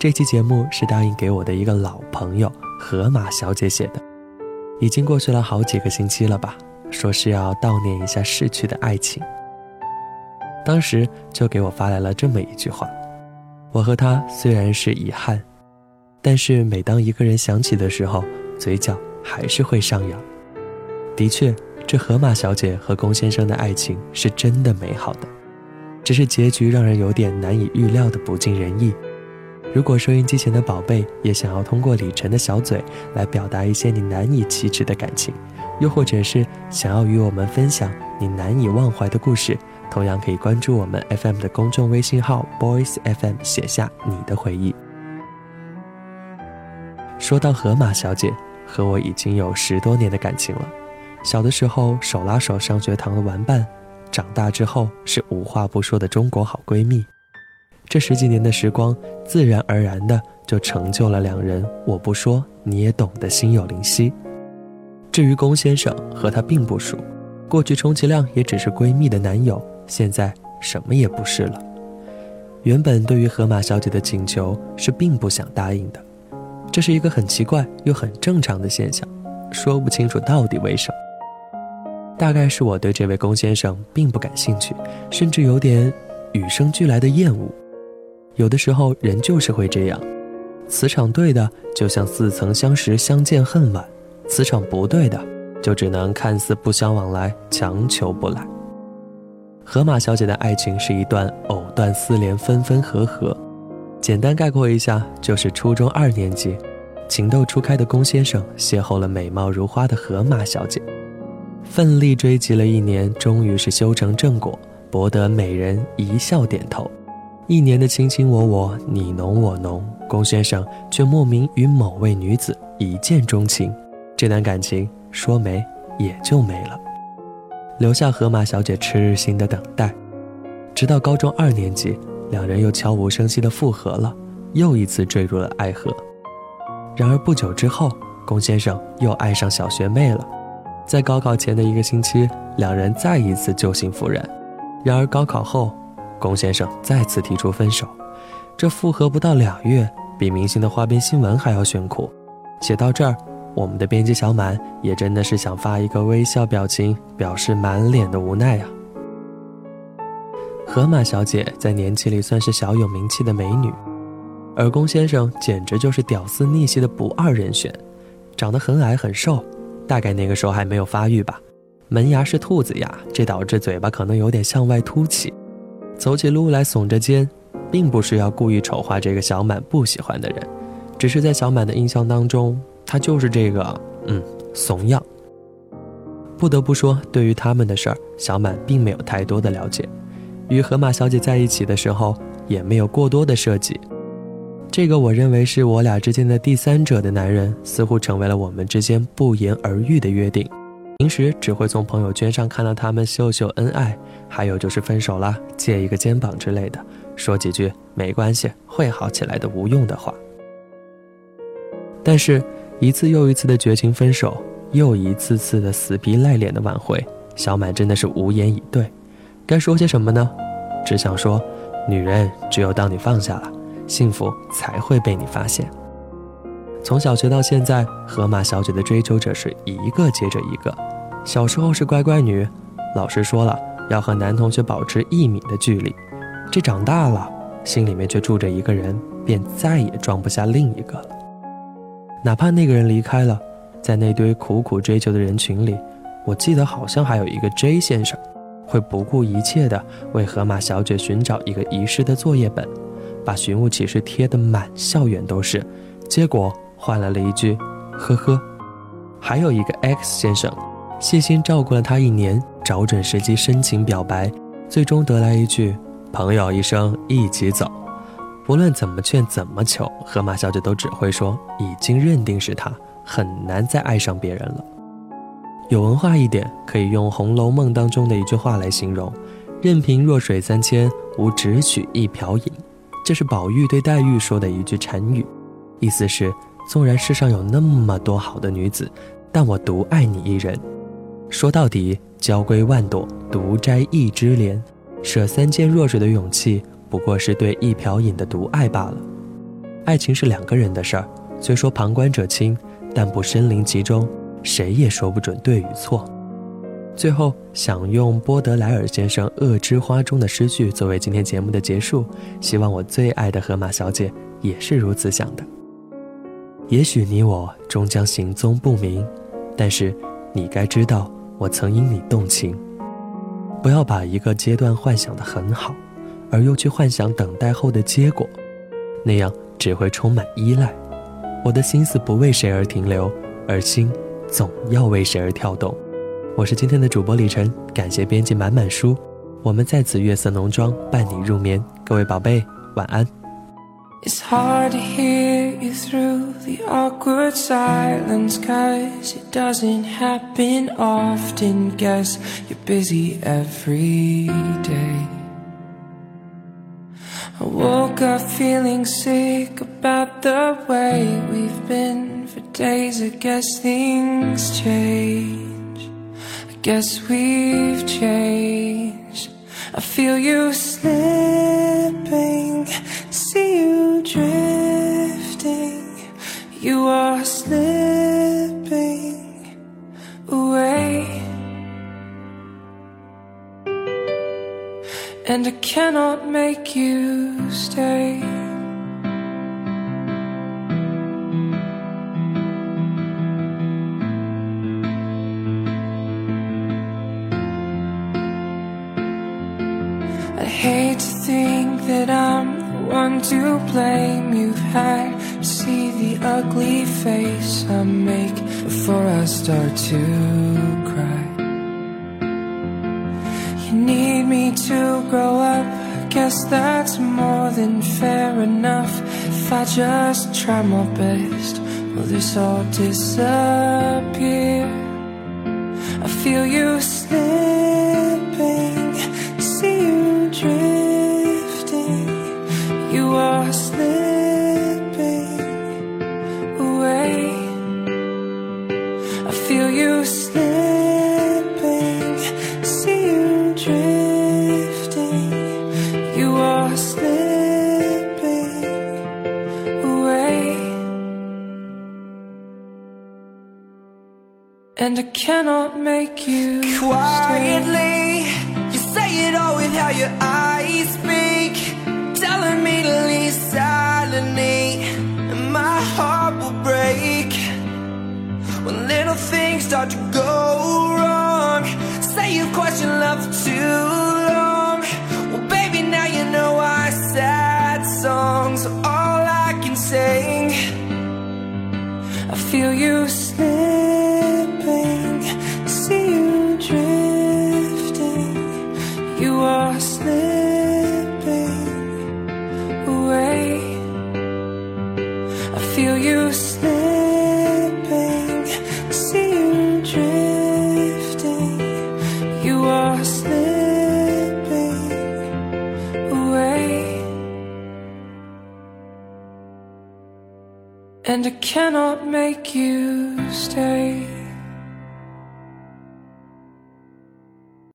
这期节目是答应给我的一个老朋友河马小姐写的，已经过去了好几个星期了吧？说是要悼念一下逝去的爱情。当时就给我发来了这么一句话：我和他虽然是遗憾，但是每当一个人想起的时候，嘴角还是会上扬。的确，这河马小姐和龚先生的爱情是真的美好的，只是结局让人有点难以预料的不尽人意。如果收音机前的宝贝也想要通过李晨的小嘴来表达一些你难以启齿的感情，又或者是想要与我们分享你难以忘怀的故事，同样可以关注我们 FM 的公众微信号 Boys FM，写下你的回忆。说到河马小姐，和我已经有十多年的感情了。小的时候手拉手上学堂的玩伴，长大之后是无话不说的中国好闺蜜。这十几年的时光，自然而然的就成就了两人我不说你也懂的心有灵犀。至于龚先生和他并不熟，过去充其量也只是闺蜜的男友，现在什么也不是了。原本对于河马小姐的请求是并不想答应的，这是一个很奇怪又很正常的现象，说不清楚到底为什么。大概是我对这位龚先生并不感兴趣，甚至有点与生俱来的厌恶。有的时候人就是会这样，磁场对的就像似曾相识相见恨晚，磁场不对的就只能看似不相往来强求不来。河马小姐的爱情是一段藕断丝连分分合合，简单概括一下就是初中二年级，情窦初开的龚先生邂逅了美貌如花的河马小姐，奋力追击了一年，终于是修成正果，博得美人一笑点头。一年的卿卿我我，你侬我侬，龚先生却莫名与某位女子一见钟情，这段感情说没也就没了，留下河马小姐痴心的等待。直到高中二年级，两人又悄无声息的复合了，又一次坠入了爱河。然而不久之后，龚先生又爱上小学妹了，在高考前的一个星期，两人再一次旧情复燃。然而高考后。龚先生再次提出分手，这复合不到两月，比明星的花边新闻还要炫酷。写到这儿，我们的编辑小满也真的是想发一个微笑表情，表示满脸的无奈啊。河马小姐在年纪里算是小有名气的美女，而龚先生简直就是屌丝逆袭的不二人选，长得很矮很瘦，大概那个时候还没有发育吧，门牙是兔子牙，这导致嘴巴可能有点向外凸起。走起路来耸着肩，并不是要故意丑化这个小满不喜欢的人，只是在小满的印象当中，他就是这个嗯怂样。不得不说，对于他们的事儿，小满并没有太多的了解，与河马小姐在一起的时候，也没有过多的设计。这个我认为是我俩之间的第三者的男人，似乎成为了我们之间不言而喻的约定。平时只会从朋友圈上看到他们秀秀恩爱，还有就是分手了借一个肩膀之类的，说几句没关系会好起来的无用的话。但是，一次又一次的绝情分手，又一次次的死皮赖脸的挽回，小满真的是无言以对。该说些什么呢？只想说，女人只有当你放下了，幸福才会被你发现。从小学到现在，河马小姐的追求者是一个接着一个。小时候是乖乖女，老师说了要和男同学保持一米的距离。这长大了，心里面却住着一个人，便再也装不下另一个了。哪怕那个人离开了，在那堆苦苦追求的人群里，我记得好像还有一个 J 先生，会不顾一切的为河马小姐寻找一个遗失的作业本，把寻物启事贴得满校园都是，结果。换来了一句“呵呵”，还有一个 X 先生，细心照顾了他一年，找准时机深情表白，最终得来一句“朋友一生一起走”。无论怎么劝怎么求，河马小姐都只会说已经认定是他，很难再爱上别人了。有文化一点，可以用《红楼梦》当中的一句话来形容：“任凭弱水三千，吾只取一瓢饮。”这是宝玉对黛玉说的一句禅语，意思是：纵然世上有那么多好的女子，但我独爱你一人。说到底，娇闺万朵，独摘一枝莲。舍三千弱水的勇气，不过是对一瓢饮的独爱罢了。爱情是两个人的事儿，虽说旁观者清，但不身临其中，谁也说不准对与错。最后，想用波德莱尔先生《恶之花》中的诗句作为今天节目的结束，希望我最爱的河马小姐也是如此想的。也许你我终将行踪不明，但是你该知道，我曾因你动情。不要把一个阶段幻想的很好，而又去幻想等待后的结果，那样只会充满依赖。我的心思不为谁而停留，而心总要为谁而跳动。我是今天的主播李晨，感谢编辑满满书，我们在此月色浓妆伴你入眠。各位宝贝，晚安。It's hard to hear you through the awkward silence Cause it doesn't happen often. Guess you're busy every day. I woke up feeling sick about the way we've been for days. I guess things change. I guess we've changed. I feel you slipping drifting, you are slipping away. And I cannot make you stay. I hate to think that I'm one to blame. You've had to see the ugly face I make before I start to cry. You need me to grow up. Guess that's more than fair enough. If I just try my best, will this all disappear? I feel you slipping, slipping away. I feel you slipping, see you drifting. You are slipping away. And I cannot make you quietly. Stay. You say it all with how your eyes speak. Telling me And my heart will break When little things start to go cannot make you stay